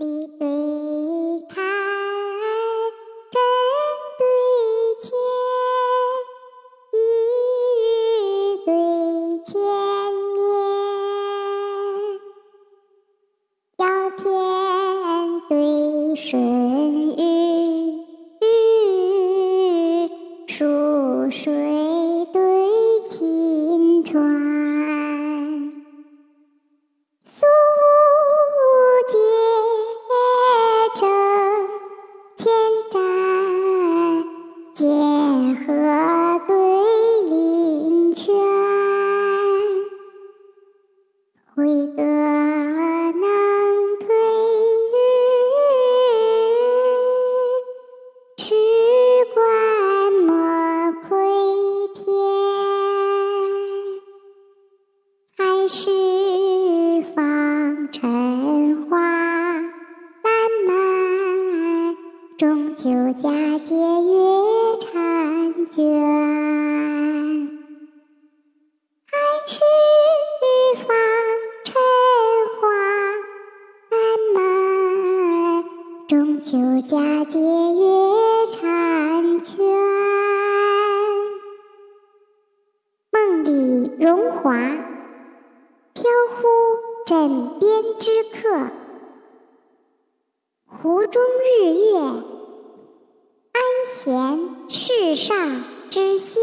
你对看，针对线，一日对千年，要天对顺日，数水剑河对林泉，挥得能退日，持冠莫窥天，寒食方尘华烂漫，中秋佳节月中秋佳节月婵娟。梦里荣华，飘忽枕边之客。湖中日月，安闲世上之仙。